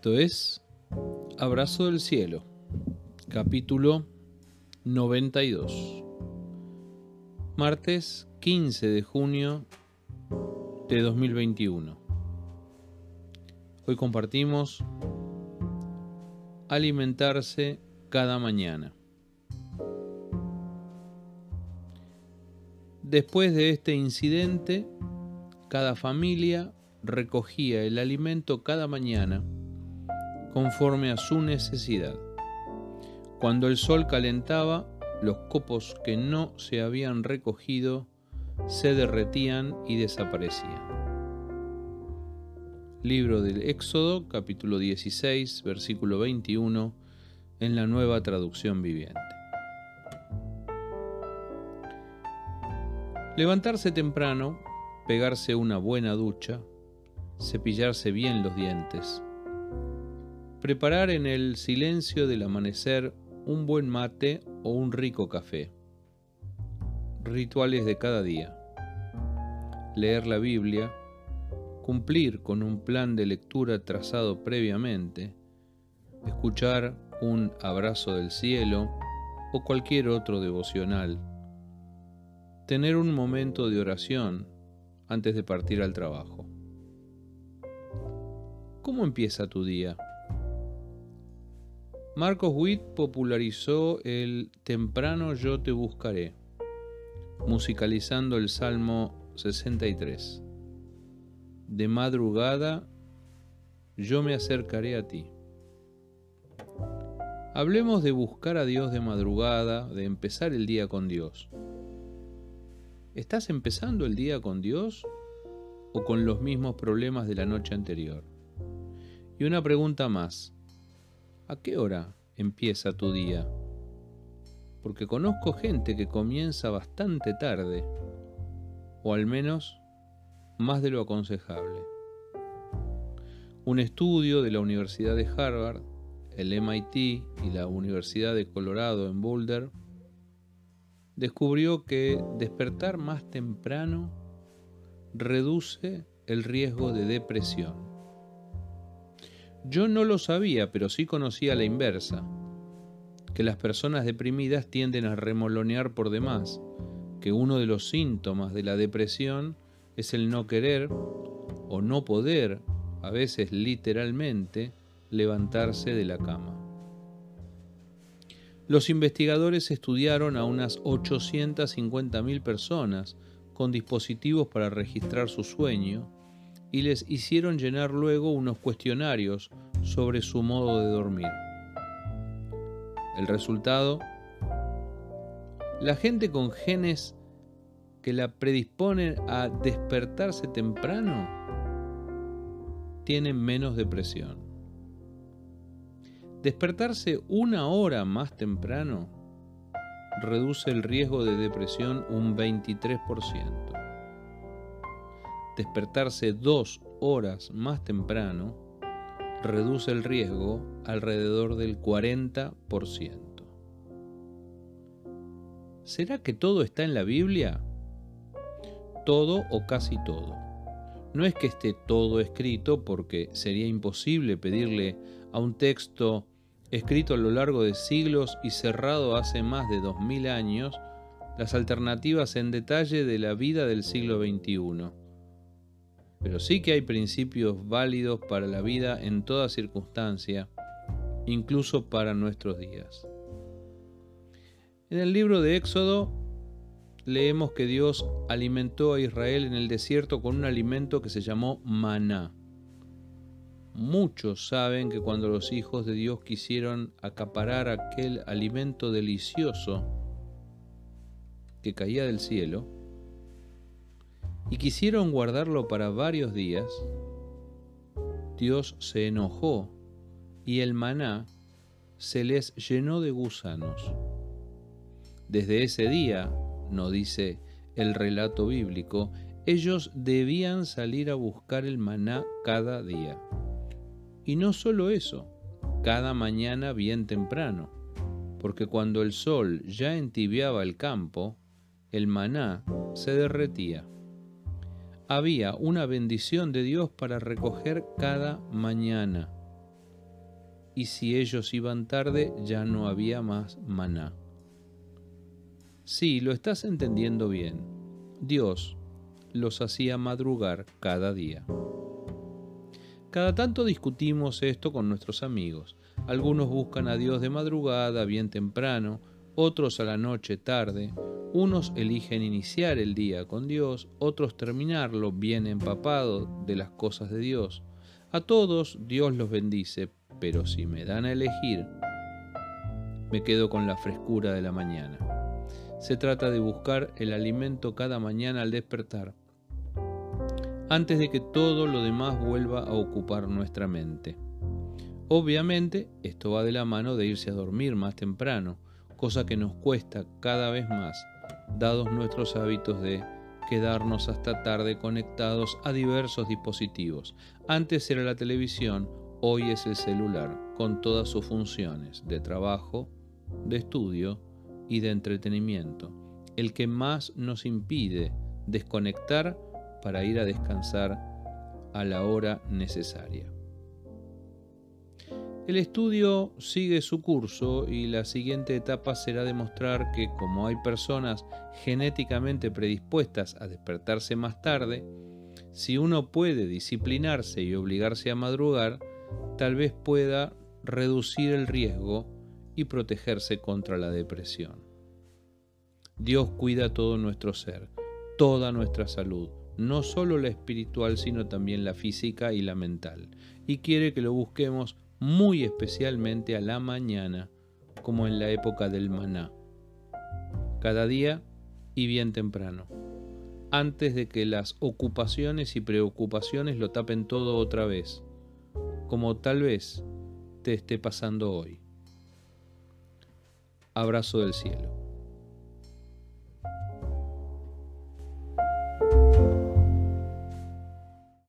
Esto es Abrazo del Cielo, capítulo 92. Martes 15 de junio de 2021. Hoy compartimos alimentarse cada mañana. Después de este incidente, cada familia recogía el alimento cada mañana conforme a su necesidad. Cuando el sol calentaba, los copos que no se habían recogido se derretían y desaparecían. Libro del Éxodo, capítulo 16, versículo 21, en la nueva traducción viviente. Levantarse temprano, pegarse una buena ducha, cepillarse bien los dientes, preparar en el silencio del amanecer un buen mate o un rico café. Rituales de cada día. Leer la Biblia, cumplir con un plan de lectura trazado previamente, escuchar un abrazo del cielo o cualquier otro devocional, tener un momento de oración antes de partir al trabajo. ¿Cómo empieza tu día? Marcos Witt popularizó el Temprano yo te buscaré, musicalizando el Salmo 63. De madrugada yo me acercaré a ti. Hablemos de buscar a Dios de madrugada, de empezar el día con Dios. ¿Estás empezando el día con Dios o con los mismos problemas de la noche anterior? Y una pregunta más. ¿A qué hora empieza tu día? Porque conozco gente que comienza bastante tarde, o al menos más de lo aconsejable. Un estudio de la Universidad de Harvard, el MIT y la Universidad de Colorado en Boulder descubrió que despertar más temprano reduce el riesgo de depresión. Yo no lo sabía, pero sí conocía la inversa, que las personas deprimidas tienden a remolonear por demás, que uno de los síntomas de la depresión es el no querer o no poder, a veces literalmente, levantarse de la cama. Los investigadores estudiaron a unas 850.000 personas con dispositivos para registrar su sueño y les hicieron llenar luego unos cuestionarios sobre su modo de dormir. El resultado, la gente con genes que la predisponen a despertarse temprano tiene menos depresión. Despertarse una hora más temprano reduce el riesgo de depresión un 23% despertarse dos horas más temprano reduce el riesgo alrededor del 40%. ¿Será que todo está en la Biblia? Todo o casi todo. No es que esté todo escrito porque sería imposible pedirle a un texto escrito a lo largo de siglos y cerrado hace más de 2000 años las alternativas en detalle de la vida del siglo XXI pero sí que hay principios válidos para la vida en toda circunstancia, incluso para nuestros días. En el libro de Éxodo leemos que Dios alimentó a Israel en el desierto con un alimento que se llamó maná. Muchos saben que cuando los hijos de Dios quisieron acaparar aquel alimento delicioso que caía del cielo, y quisieron guardarlo para varios días, Dios se enojó y el maná se les llenó de gusanos. Desde ese día, no dice el relato bíblico, ellos debían salir a buscar el maná cada día. Y no solo eso, cada mañana bien temprano, porque cuando el sol ya entibiaba el campo, el maná se derretía había una bendición de Dios para recoger cada mañana. y si ellos iban tarde ya no había más maná. Sí, lo estás entendiendo bien. Dios los hacía madrugar cada día. Cada tanto discutimos esto con nuestros amigos. Algunos buscan a Dios de madrugada, bien temprano, otros a la noche tarde. Unos eligen iniciar el día con Dios, otros terminarlo bien empapado de las cosas de Dios. A todos Dios los bendice, pero si me dan a elegir, me quedo con la frescura de la mañana. Se trata de buscar el alimento cada mañana al despertar, antes de que todo lo demás vuelva a ocupar nuestra mente. Obviamente, esto va de la mano de irse a dormir más temprano, cosa que nos cuesta cada vez más, dados nuestros hábitos de quedarnos hasta tarde conectados a diversos dispositivos. Antes era la televisión, hoy es el celular, con todas sus funciones de trabajo, de estudio y de entretenimiento, el que más nos impide desconectar para ir a descansar a la hora necesaria. El estudio sigue su curso y la siguiente etapa será demostrar que como hay personas genéticamente predispuestas a despertarse más tarde, si uno puede disciplinarse y obligarse a madrugar, tal vez pueda reducir el riesgo y protegerse contra la depresión. Dios cuida todo nuestro ser, toda nuestra salud, no solo la espiritual, sino también la física y la mental, y quiere que lo busquemos muy especialmente a la mañana, como en la época del maná, cada día y bien temprano, antes de que las ocupaciones y preocupaciones lo tapen todo otra vez, como tal vez te esté pasando hoy. Abrazo del cielo.